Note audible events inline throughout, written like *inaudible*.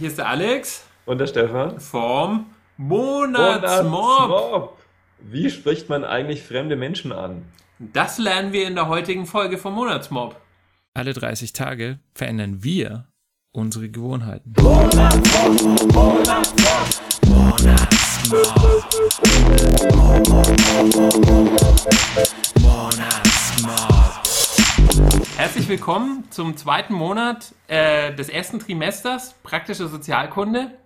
hier ist der Alex. Und der Stefan. Vom Monatsmob. Monatsmob. Wie spricht man eigentlich fremde Menschen an? Das lernen wir in der heutigen Folge vom Monatsmob. Alle 30 Tage verändern wir unsere Gewohnheiten. Monatsmob. Monatsmob. Monatsmob. Monatsmob. Herzlich willkommen zum zweiten Monat äh, des ersten Trimesters Praktische Sozialkunde.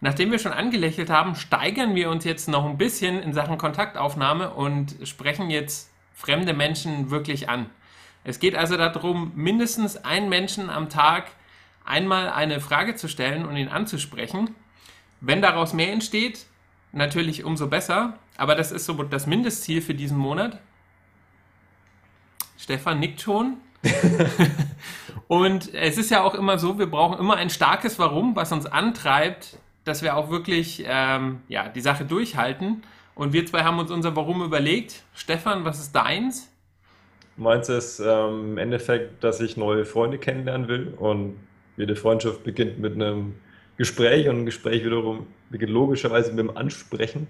Nachdem wir schon angelächelt haben, steigern wir uns jetzt noch ein bisschen in Sachen Kontaktaufnahme und sprechen jetzt fremde Menschen wirklich an. Es geht also darum, mindestens einen Menschen am Tag einmal eine Frage zu stellen und ihn anzusprechen. Wenn daraus mehr entsteht, natürlich umso besser, aber das ist so das Mindestziel für diesen Monat. Stefan nickt schon. *laughs* und es ist ja auch immer so, wir brauchen immer ein starkes Warum, was uns antreibt, dass wir auch wirklich ähm, ja, die Sache durchhalten. Und wir zwei haben uns unser Warum überlegt. Stefan, was ist deins? Meins ist ähm, im Endeffekt, dass ich neue Freunde kennenlernen will und jede Freundschaft beginnt mit einem Gespräch und ein Gespräch wiederum beginnt logischerweise mit dem Ansprechen.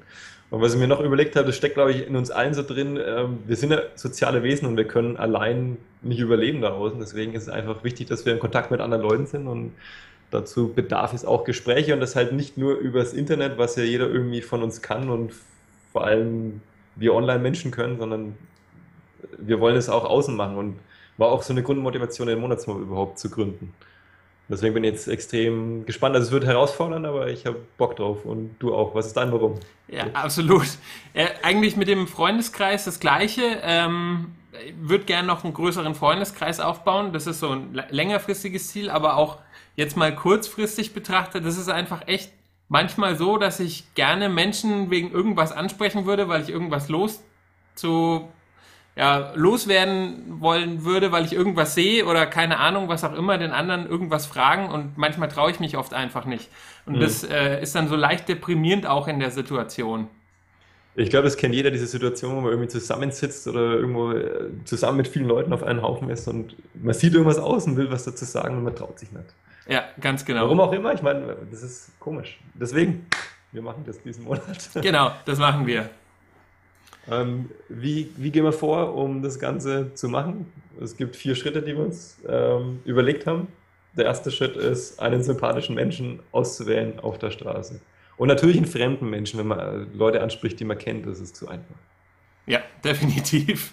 Und was ich mir noch überlegt habe, das steckt, glaube ich, in uns allen so drin, ähm, wir sind ja soziale Wesen und wir können allein nicht überleben da außen. Deswegen ist es einfach wichtig, dass wir in Kontakt mit anderen Leuten sind und dazu bedarf es auch Gespräche und das halt nicht nur übers Internet, was ja jeder irgendwie von uns kann und vor allem wir Online-Menschen können, sondern wir wollen es auch außen machen und war auch so eine Grundmotivation, den Monatsmob überhaupt zu gründen. Deswegen bin ich jetzt extrem gespannt. Also es wird herausfordernd, aber ich habe Bock drauf und du auch. Was ist dein Warum? Ja, absolut. Äh, eigentlich mit dem Freundeskreis das Gleiche. Ähm, würde gerne noch einen größeren Freundeskreis aufbauen. Das ist so ein längerfristiges Ziel, aber auch jetzt mal kurzfristig betrachtet, das ist einfach echt manchmal so, dass ich gerne Menschen wegen irgendwas ansprechen würde, weil ich irgendwas los zu ja, loswerden wollen würde, weil ich irgendwas sehe oder keine Ahnung, was auch immer, den anderen irgendwas fragen und manchmal traue ich mich oft einfach nicht. Und mhm. das äh, ist dann so leicht deprimierend auch in der Situation. Ich glaube, es kennt jeder diese Situation, wo man irgendwie zusammensitzt oder irgendwo äh, zusammen mit vielen Leuten auf einem Haufen ist und man sieht irgendwas aus und will was dazu sagen und man traut sich nicht. Ja, ganz genau. Warum auch immer, ich meine, das ist komisch. Deswegen, wir machen das diesen Monat. Genau, das machen wir. Ähm, wie, wie gehen wir vor, um das Ganze zu machen? Es gibt vier Schritte, die wir uns ähm, überlegt haben. Der erste Schritt ist, einen sympathischen Menschen auszuwählen auf der Straße. Und natürlich einen fremden Menschen, wenn man Leute anspricht, die man kennt, das ist zu einfach. Ja, *laughs* definitiv.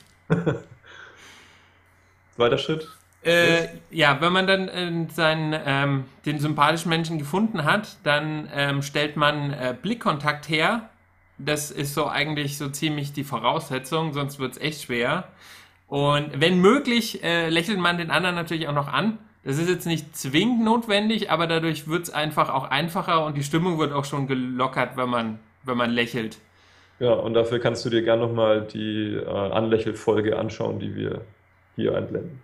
Zweiter Schritt. Äh, ja, wenn man dann äh, seinen, ähm, den sympathischen Menschen gefunden hat, dann ähm, stellt man äh, Blickkontakt her das ist so eigentlich so ziemlich die Voraussetzung, sonst wird es echt schwer. Und wenn möglich, äh, lächelt man den anderen natürlich auch noch an. Das ist jetzt nicht zwingend notwendig, aber dadurch wird es einfach auch einfacher und die Stimmung wird auch schon gelockert, wenn man, wenn man lächelt. Ja, und dafür kannst du dir gerne nochmal die äh, Anlächelfolge anschauen, die wir hier einblenden.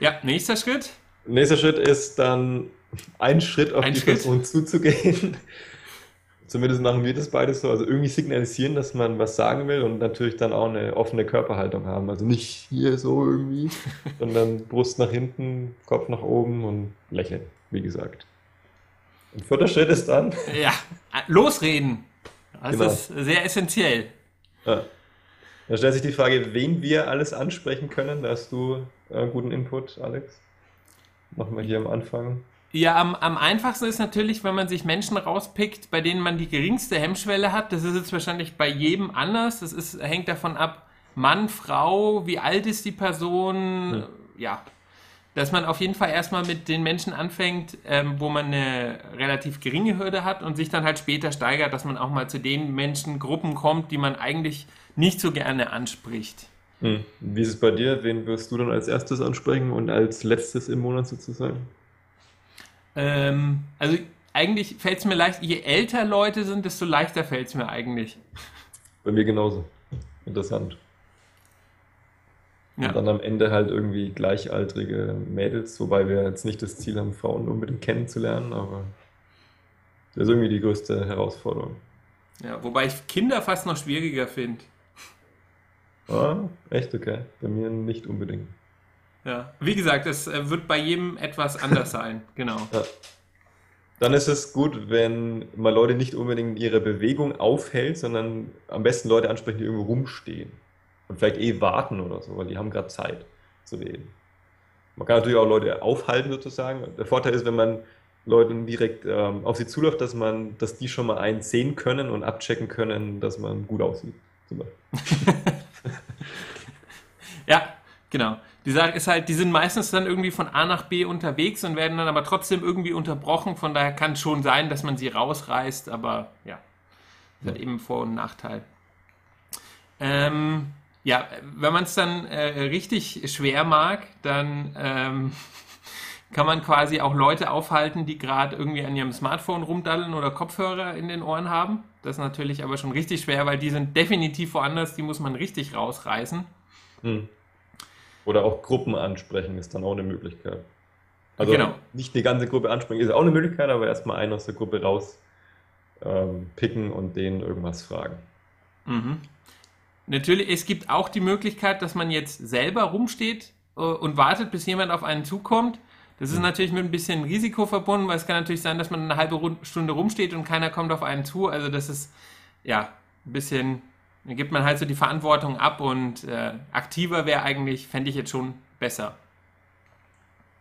Ja, nächster Schritt. Nächster Schritt ist dann einen Schritt auf Ein die Schritt. Person zuzugehen zumindest machen wir das beides so, also irgendwie signalisieren, dass man was sagen will und natürlich dann auch eine offene Körperhaltung haben. Also nicht hier so irgendwie, *laughs* sondern Brust nach hinten, Kopf nach oben und lächeln, wie gesagt. Und vierter Schritt ist dann. *laughs* Ja, losreden. Das genau. ist sehr essentiell. Ja. Da stellt sich die Frage, wen wir alles ansprechen können. Da hast du einen guten Input, Alex. Machen wir hier am Anfang. Ja, am, am einfachsten ist natürlich, wenn man sich Menschen rauspickt, bei denen man die geringste Hemmschwelle hat. Das ist jetzt wahrscheinlich bei jedem anders. Das ist, hängt davon ab, Mann, Frau, wie alt ist die Person. Ja. ja. Dass man auf jeden Fall erstmal mit den Menschen anfängt, ähm, wo man eine relativ geringe Hürde hat und sich dann halt später steigert, dass man auch mal zu den Menschengruppen kommt, die man eigentlich nicht so gerne anspricht. Hm. Wie ist es bei dir? Wen wirst du dann als erstes ansprechen und als letztes im Monat sozusagen? Ähm, also eigentlich fällt es mir leicht, je älter Leute sind, desto leichter fällt es mir eigentlich. Bei mir genauso. Interessant. Ja. Und dann am Ende halt irgendwie gleichaltrige Mädels, wobei wir jetzt nicht das Ziel haben, Frauen unbedingt kennenzulernen, aber das ist irgendwie die größte Herausforderung. Ja, wobei ich Kinder fast noch schwieriger finde. Ah, echt okay. Bei mir nicht unbedingt. Ja, wie gesagt, es äh, wird bei jedem etwas anders sein, *laughs* genau. Ja. Dann ist es gut, wenn man Leute nicht unbedingt in ihrer Bewegung aufhält, sondern am besten Leute ansprechen, die irgendwo rumstehen und vielleicht eh warten oder so, weil die haben gerade Zeit zu reden. Man kann natürlich auch Leute aufhalten sozusagen. Der Vorteil ist, wenn man Leuten direkt ähm, auf sie zuläuft, dass man, dass die schon mal eins sehen können und abchecken können, dass man gut aussieht. Zum Beispiel. *laughs* ja, genau. Die Sache ist halt, die sind meistens dann irgendwie von A nach B unterwegs und werden dann aber trotzdem irgendwie unterbrochen. Von daher kann es schon sein, dass man sie rausreißt, aber ja, das hat eben Vor- und Nachteil. Ähm, ja, wenn man es dann äh, richtig schwer mag, dann ähm, *laughs* kann man quasi auch Leute aufhalten, die gerade irgendwie an ihrem Smartphone rumdaddeln oder Kopfhörer in den Ohren haben. Das ist natürlich aber schon richtig schwer, weil die sind definitiv woanders, die muss man richtig rausreißen. Hm. Oder auch Gruppen ansprechen ist dann auch eine Möglichkeit. Also genau. nicht die ganze Gruppe ansprechen ist auch eine Möglichkeit, aber erstmal einen aus der Gruppe raus ähm, picken und denen irgendwas fragen. Mhm. Natürlich, es gibt auch die Möglichkeit, dass man jetzt selber rumsteht äh, und wartet, bis jemand auf einen zukommt. Das ist mhm. natürlich mit ein bisschen Risiko verbunden, weil es kann natürlich sein, dass man eine halbe Stunde rumsteht und keiner kommt auf einen zu. Also das ist ja ein bisschen dann gibt man halt so die Verantwortung ab und äh, aktiver wäre eigentlich, fände ich jetzt schon besser.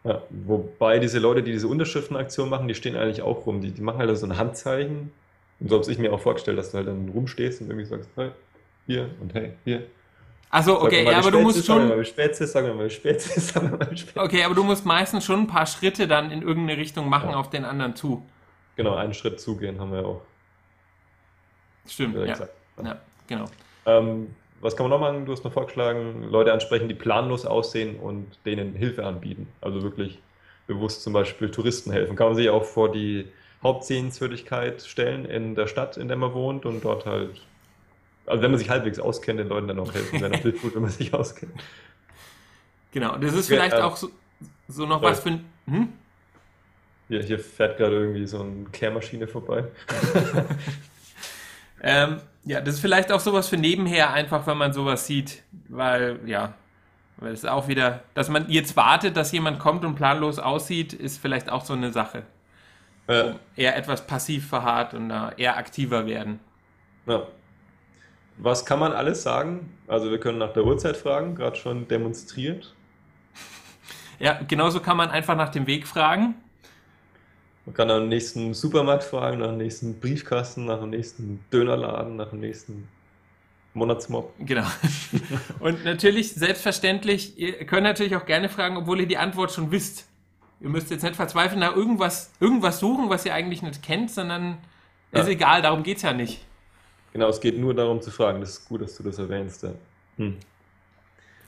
Ja, wobei diese Leute, die diese Unterschriftenaktion machen, die stehen eigentlich auch rum. Die, die machen halt so ein Handzeichen. Und so habe ich mir auch vorgestellt, dass du halt dann rumstehst und irgendwie sagst, hey, hier und hey, hier. Achso, okay, ja, aber du musst schon. Sagen wir mal Spätzle, sagen wir mal Spätzle, *laughs* sagen wir mal. Okay, aber du musst meistens schon ein paar Schritte dann in irgendeine Richtung machen ja. auf den anderen zu. Genau, einen Schritt zugehen haben wir auch. Stimmt, ja. ja. Genau. Ähm, was kann man noch machen? Du hast noch vorgeschlagen, Leute ansprechen, die planlos aussehen und denen Hilfe anbieten. Also wirklich bewusst zum Beispiel Touristen helfen. Kann man sich auch vor die Hauptsehenswürdigkeit stellen in der Stadt, in der man wohnt und dort halt, also wenn man sich halbwegs auskennt, den Leuten dann auch helfen. Wäre natürlich gut, wenn man sich auskennt. Genau, das ist vielleicht ja, ähm, auch so, so noch ja. was für ein. Hm? Hier, hier fährt gerade irgendwie so eine Kehrmaschine vorbei. *laughs* ähm, ja, das ist vielleicht auch sowas für nebenher, einfach wenn man sowas sieht, weil, ja, weil es auch wieder, dass man jetzt wartet, dass jemand kommt und planlos aussieht, ist vielleicht auch so eine Sache. Ja. Eher etwas passiv verharrt und eher aktiver werden. Ja. Was kann man alles sagen? Also wir können nach der Uhrzeit fragen, gerade schon demonstriert. Ja, genauso kann man einfach nach dem Weg fragen. Man kann nach dem nächsten Supermarkt fragen, nach dem nächsten Briefkasten, nach dem nächsten Dönerladen, nach dem nächsten Monatsmob. Genau. *laughs* Und natürlich, selbstverständlich, ihr könnt natürlich auch gerne fragen, obwohl ihr die Antwort schon wisst. Ihr müsst jetzt nicht verzweifeln, nach irgendwas, irgendwas suchen, was ihr eigentlich nicht kennt, sondern ja. ist egal, darum geht es ja nicht. Genau, es geht nur darum zu fragen. Das ist gut, dass du das erwähnst. Ja. Hm.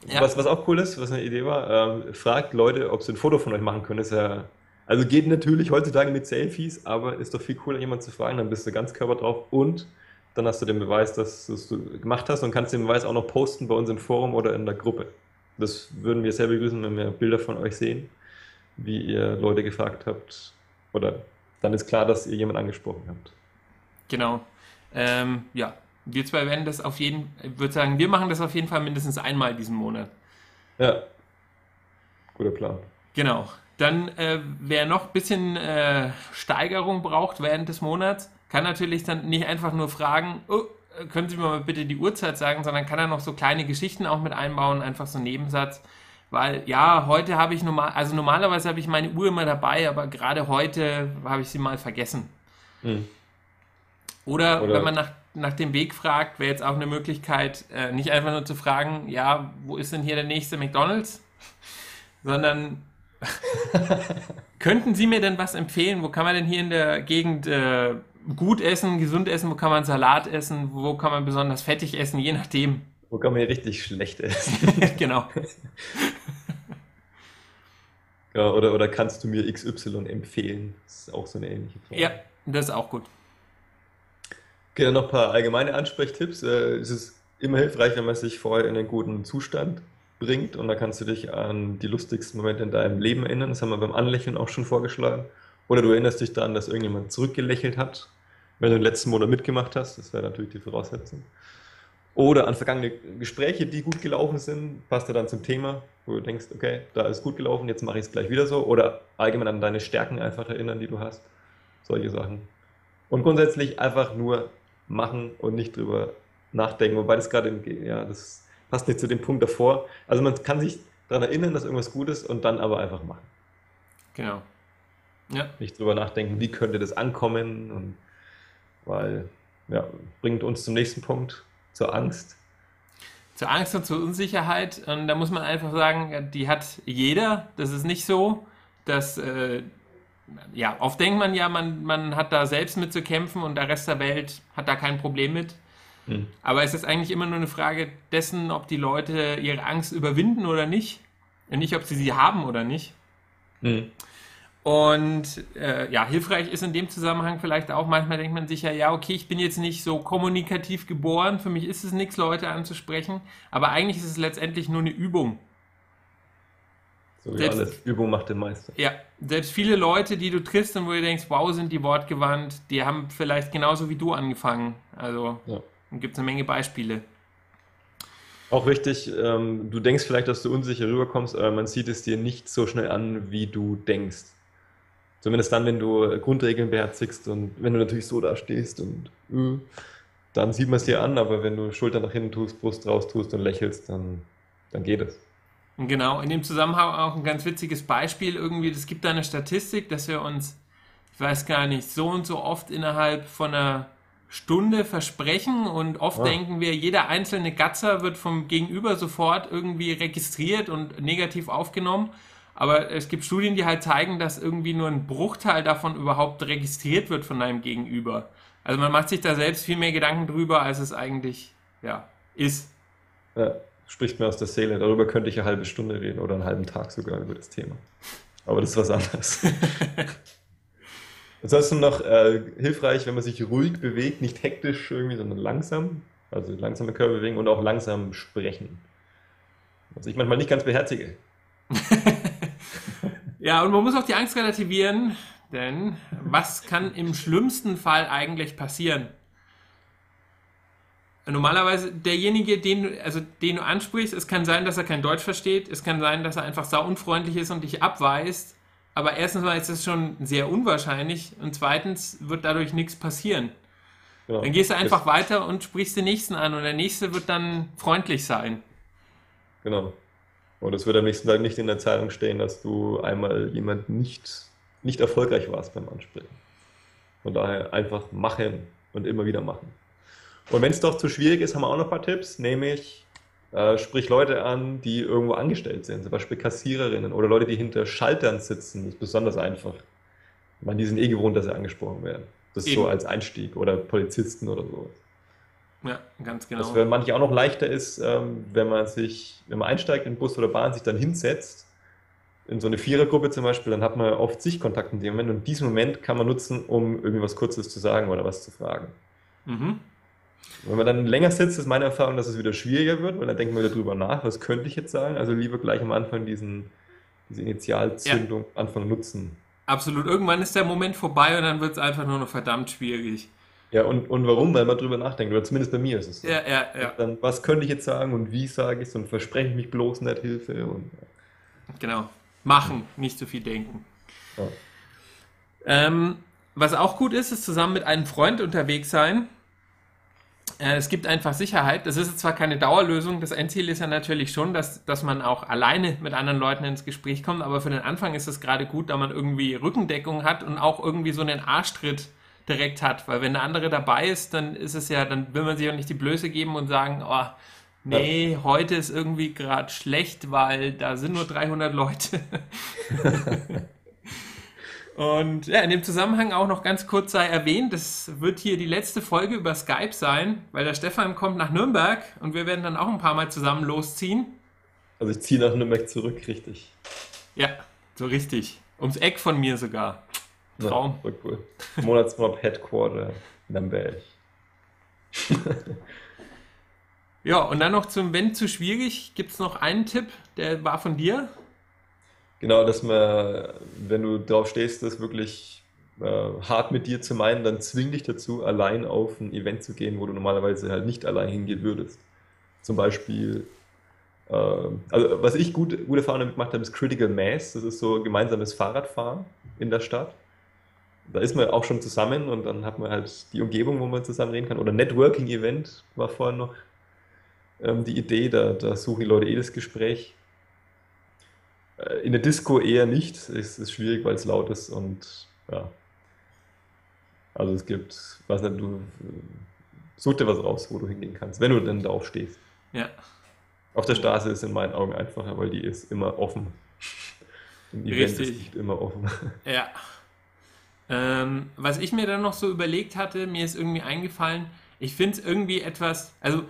Ja. Was, was auch cool ist, was eine Idee war, ähm, fragt Leute, ob sie ein Foto von euch machen können. Das ist ja also geht natürlich heutzutage mit Selfies, aber ist doch viel cooler, jemanden zu fragen, dann bist du ganz Körper drauf und dann hast du den Beweis, dass du es gemacht hast und kannst den Beweis auch noch posten bei uns im Forum oder in der Gruppe. Das würden wir sehr begrüßen, wenn wir Bilder von euch sehen, wie ihr Leute gefragt habt. Oder dann ist klar, dass ihr jemanden angesprochen habt. Genau. Ähm, ja, wir zwei werden das auf jeden ich würde sagen, wir machen das auf jeden Fall mindestens einmal diesen Monat. Ja. Guter Plan. Genau. Dann, äh, wer noch ein bisschen äh, Steigerung braucht während des Monats, kann natürlich dann nicht einfach nur fragen, oh, können Sie mir mal bitte die Uhrzeit sagen, sondern kann er noch so kleine Geschichten auch mit einbauen, einfach so einen Nebensatz. Weil ja, heute habe ich normal, also normalerweise habe ich meine Uhr immer dabei, aber gerade heute habe ich sie mal vergessen. Hm. Oder, Oder, wenn man nach, nach dem Weg fragt, wäre jetzt auch eine Möglichkeit, äh, nicht einfach nur zu fragen, ja, wo ist denn hier der nächste McDonalds? *laughs* Sondern *laughs* Könnten Sie mir denn was empfehlen? Wo kann man denn hier in der Gegend äh, gut essen, gesund essen? Wo kann man Salat essen? Wo kann man besonders fettig essen? Je nachdem. Wo kann man hier richtig schlecht essen? *laughs* genau. *laughs* ja, oder, oder kannst du mir XY empfehlen? Das ist auch so eine ähnliche Frage. Ja, das ist auch gut. Okay, dann noch ein paar allgemeine Ansprechtipps. Äh, es ist immer hilfreich, wenn man sich vorher in einen guten Zustand bringt und da kannst du dich an die lustigsten Momente in deinem Leben erinnern. Das haben wir beim Anlächeln auch schon vorgeschlagen. Oder du erinnerst dich daran, dass irgendjemand zurückgelächelt hat, wenn du den letzten Monat mitgemacht hast. Das wäre natürlich die Voraussetzung. Oder an vergangene Gespräche, die gut gelaufen sind, passt er dann zum Thema, wo du denkst, okay, da ist gut gelaufen, jetzt mache ich es gleich wieder so. Oder allgemein an deine Stärken einfach erinnern, die du hast. Solche Sachen. Und grundsätzlich einfach nur machen und nicht drüber nachdenken. Wobei das gerade, ja, das passt nicht zu dem Punkt davor. Also man kann sich daran erinnern, dass irgendwas gut ist und dann aber einfach machen. Genau. Ja. Nicht drüber nachdenken, wie könnte das ankommen und weil, ja, bringt uns zum nächsten Punkt zur Angst? Zur Angst und zur Unsicherheit. Und da muss man einfach sagen, die hat jeder. Das ist nicht so, dass, äh, ja, oft denkt man ja, man, man hat da selbst mit zu kämpfen und der Rest der Welt hat da kein Problem mit. Hm. Aber es ist eigentlich immer nur eine Frage dessen, ob die Leute ihre Angst überwinden oder nicht. Und nicht, ob sie sie haben oder nicht. Hm. Und äh, ja, hilfreich ist in dem Zusammenhang vielleicht auch, manchmal denkt man sich ja, ja, okay, ich bin jetzt nicht so kommunikativ geboren, für mich ist es nichts, Leute anzusprechen, aber eigentlich ist es letztendlich nur eine Übung. So wie selbst, alles, Übung macht den Meister. Ja, selbst viele Leute, die du triffst und wo du denkst, wow, sind die wortgewandt, die haben vielleicht genauso wie du angefangen. Also ja. Gibt es eine Menge Beispiele. Auch wichtig, ähm, du denkst vielleicht, dass du unsicher rüberkommst, aber man sieht es dir nicht so schnell an, wie du denkst. Zumindest dann, wenn du Grundregeln beherzigst und wenn du natürlich so da stehst und äh, dann sieht man es dir an, aber wenn du Schulter nach hinten tust, Brust raus tust und lächelst, dann, dann geht es. Genau, in dem Zusammenhang auch ein ganz witziges Beispiel irgendwie, es gibt da eine Statistik, dass wir uns, ich weiß gar nicht, so und so oft innerhalb von einer Stunde versprechen und oft ah. denken wir, jeder einzelne Gatzer wird vom Gegenüber sofort irgendwie registriert und negativ aufgenommen. Aber es gibt Studien, die halt zeigen, dass irgendwie nur ein Bruchteil davon überhaupt registriert wird von deinem Gegenüber. Also man macht sich da selbst viel mehr Gedanken drüber, als es eigentlich ja, ist. Ja, spricht mir aus der Seele. Darüber könnte ich eine halbe Stunde reden oder einen halben Tag sogar über das Thema. Aber das ist was anderes. *laughs* Ansonsten noch äh, hilfreich, wenn man sich ruhig bewegt, nicht hektisch irgendwie, sondern langsam. Also langsame Körperbewegung und auch langsam sprechen. Was ich manchmal nicht ganz beherzige. *laughs* Ja, und man muss auch die Angst relativieren, denn was kann im schlimmsten Fall eigentlich passieren? Normalerweise derjenige, den du, also den du ansprichst, es kann sein, dass er kein Deutsch versteht, es kann sein, dass er einfach sau unfreundlich ist und dich abweist. Aber erstens mal ist das schon sehr unwahrscheinlich und zweitens wird dadurch nichts passieren. Ja, dann gehst du einfach weiter und sprichst den nächsten an und der nächste wird dann freundlich sein. Genau. Und es wird am nächsten Tag nicht in der Zeitung stehen, dass du einmal jemand nicht, nicht erfolgreich warst beim Ansprechen. Von daher einfach machen und immer wieder machen. Und wenn es doch zu schwierig ist, haben wir auch noch ein paar Tipps, nämlich äh, sprich Leute an, die irgendwo angestellt sind, zum Beispiel Kassiererinnen oder Leute, die hinter Schaltern sitzen. Das ist besonders einfach. Man, die sind eh gewohnt, dass sie angesprochen werden. Das ist Eben. so als Einstieg oder Polizisten oder sowas. Ja, ganz genau. Was für manche auch noch leichter ist, ähm, wenn man sich, wenn man einsteigt in Bus oder Bahn, sich dann hinsetzt, in so eine Vierergruppe zum Beispiel, dann hat man oft Sichtkontakt in dem Moment und diesen Moment kann man nutzen, um irgendwie was Kurzes zu sagen oder was zu fragen. Mhm. Wenn man dann länger sitzt, ist meine Erfahrung, dass es wieder schwieriger wird, weil dann denkt man wieder drüber nach, was könnte ich jetzt sagen? Also lieber gleich am Anfang diesen, diese Initialzündung ja. Anfang nutzen. Absolut. Irgendwann ist der Moment vorbei und dann wird es einfach nur noch verdammt schwierig. Ja, und, und warum? Weil man drüber nachdenkt, oder zumindest bei mir ist es so. Ja, ja, ja. Dann, was könnte ich jetzt sagen und wie sage ich es und verspreche ich mich bloß nicht Hilfe. Und, Genau. Machen, nicht zu viel denken. Ja. Ähm, was auch gut ist, ist zusammen mit einem Freund unterwegs sein. Äh, es gibt einfach Sicherheit. Das ist zwar keine Dauerlösung. Das Endziel ist ja natürlich schon, dass, dass man auch alleine mit anderen Leuten ins Gespräch kommt. Aber für den Anfang ist es gerade gut, da man irgendwie Rückendeckung hat und auch irgendwie so einen Arschtritt direkt hat. Weil wenn der andere dabei ist, dann ist es ja, dann will man sich auch nicht die Blöße geben und sagen, oh, nee, ja. heute ist irgendwie gerade schlecht, weil da sind nur 300 Leute. *laughs* und ja, in dem Zusammenhang auch noch ganz kurz sei erwähnt, das wird hier die letzte Folge über Skype sein, weil der Stefan kommt nach Nürnberg und wir werden dann auch ein paar Mal zusammen losziehen. Also ich ziehe nach Nürnberg zurück, richtig. Ja, so richtig. Ums Eck von mir sogar. Traum. Ja, cool. Monatsmob Headquarter Nürnberg. ja, und dann noch zum Wenn zu schwierig, gibt es noch einen Tipp, der war von dir? Genau, dass man, wenn du drauf stehst, das wirklich äh, hart mit dir zu meinen, dann zwing dich dazu, allein auf ein Event zu gehen, wo du normalerweise halt nicht allein hingehen würdest. Zum Beispiel, äh, also was ich gut, gute Erfahrungen damit gemacht habe, ist Critical Mass. Das ist so gemeinsames Fahrradfahren in der Stadt. Da ist man auch schon zusammen und dann hat man halt die Umgebung, wo man zusammen reden kann. Oder Networking-Event war vorhin noch ähm, die Idee, da, da suchen die Leute eh das Gespräch. Äh, in der Disco eher nicht. Es ist schwierig, weil es laut ist und ja. Also es gibt, weiß nicht, du such dir was raus, wo du hingehen kannst, wenn du denn da stehst. Ja. Auf der Straße ist in meinen Augen einfacher, weil die ist immer offen. Ein Event Richtig. ist nicht immer offen. *laughs* Ja. Ähm, was ich mir dann noch so überlegt hatte, mir ist irgendwie eingefallen, ich finde es irgendwie etwas, also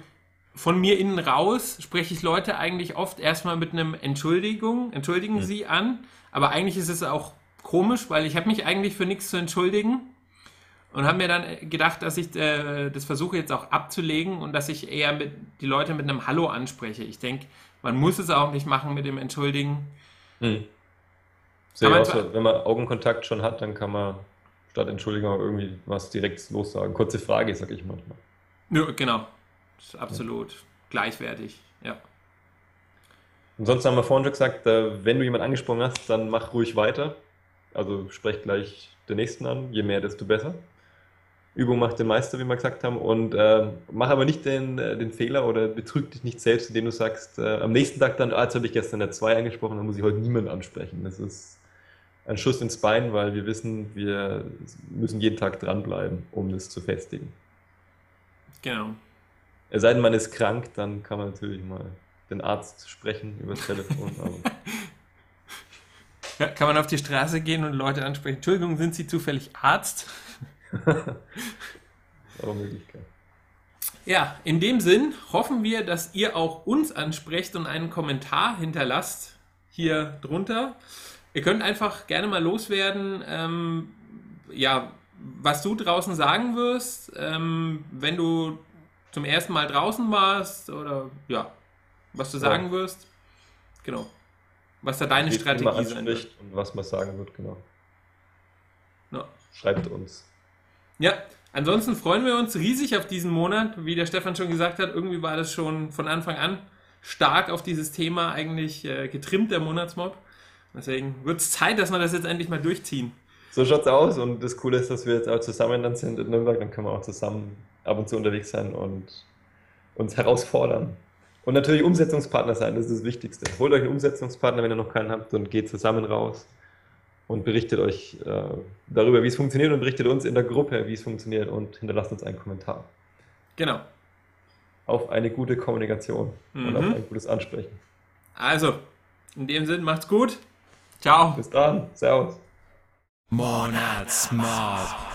von mir innen raus spreche ich Leute eigentlich oft erstmal mit einem Entschuldigung, entschuldigen mhm. Sie an, aber eigentlich ist es auch komisch, weil ich habe mich eigentlich für nichts zu entschuldigen und habe mir dann gedacht, dass ich äh, das versuche jetzt auch abzulegen und dass ich eher mit, die Leute mit einem Hallo anspreche. Ich denke, man muss es auch nicht machen mit dem Entschuldigen. Hm. Sehe auch so, wenn man Augenkontakt schon hat, dann kann man statt Entschuldigung auch irgendwie was direkt lossagen. Kurze Frage, sage ich manchmal. Ja, genau. Absolut ja. gleichwertig, ja. Und sonst haben wir vorhin schon gesagt, äh, wenn du jemanden angesprochen hast, dann mach ruhig weiter. Also sprech gleich den nächsten an, je mehr, desto besser. Übung macht den Meister, wie wir gesagt haben. Und äh, mach aber nicht den, äh, den Fehler oder betrüg dich nicht selbst, indem du sagst, äh, am nächsten Tag dann, ah, jetzt habe ich gestern der 2 angesprochen, dann muss ich heute niemand ansprechen. Das ist ein Schuss ins Bein, weil wir wissen, wir müssen jeden Tag dranbleiben, um das zu festigen. Genau. Es sei denn, man ist krank, dann kann man natürlich mal den Arzt sprechen über das Telefon. ja, kann man auf die Straße gehen und Leute ansprechen. Entschuldigung, sind Sie zufällig Arzt? *laughs* auch Möglichkeit. Ja, in dem Sinn hoffen wir, dass ihr auch uns ansprecht und einen Kommentar hinterlasst hier drunter. Ihr könnt einfach gerne mal loswerden, ähm, ja, was du draußen sagen wirst, ähm, wenn du zum ersten Mal draußen warst oder ja, was du sagen ja. wirst. Genau. Was da deine Strategie sein wird. Und was man sagen wird, genau. Ja. Schreibt uns. Ja, ansonsten freuen wir uns riesig auf diesen Monat. Wie der Stefan schon gesagt hat, irgendwie war das schon von Anfang an stark auf dieses Thema eigentlich äh, getrimmt, der Monatsmob. Deswegen wird es Zeit, dass wir das jetzt endlich mal durchziehen. So schaut es aus und das Coole ist, dass wir jetzt auch zusammen dann sind in Nürnberg, dann können wir auch zusammen ab und zu unterwegs sein und uns herausfordern. Und natürlich Umsetzungspartner sein, das ist das Wichtigste. Holt euch einen Umsetzungspartner, wenn ihr noch keinen habt, und geht zusammen raus und berichtet euch äh, darüber, wie es funktioniert und berichtet uns in der Gruppe, wie es funktioniert und hinterlasst uns einen Kommentar. Genau. Auf eine gute Kommunikation mhm. und auf ein gutes Ansprechen. Also, in dem Sinn, macht's gut. Ciao. Bis dann. Servus. Monatsmob.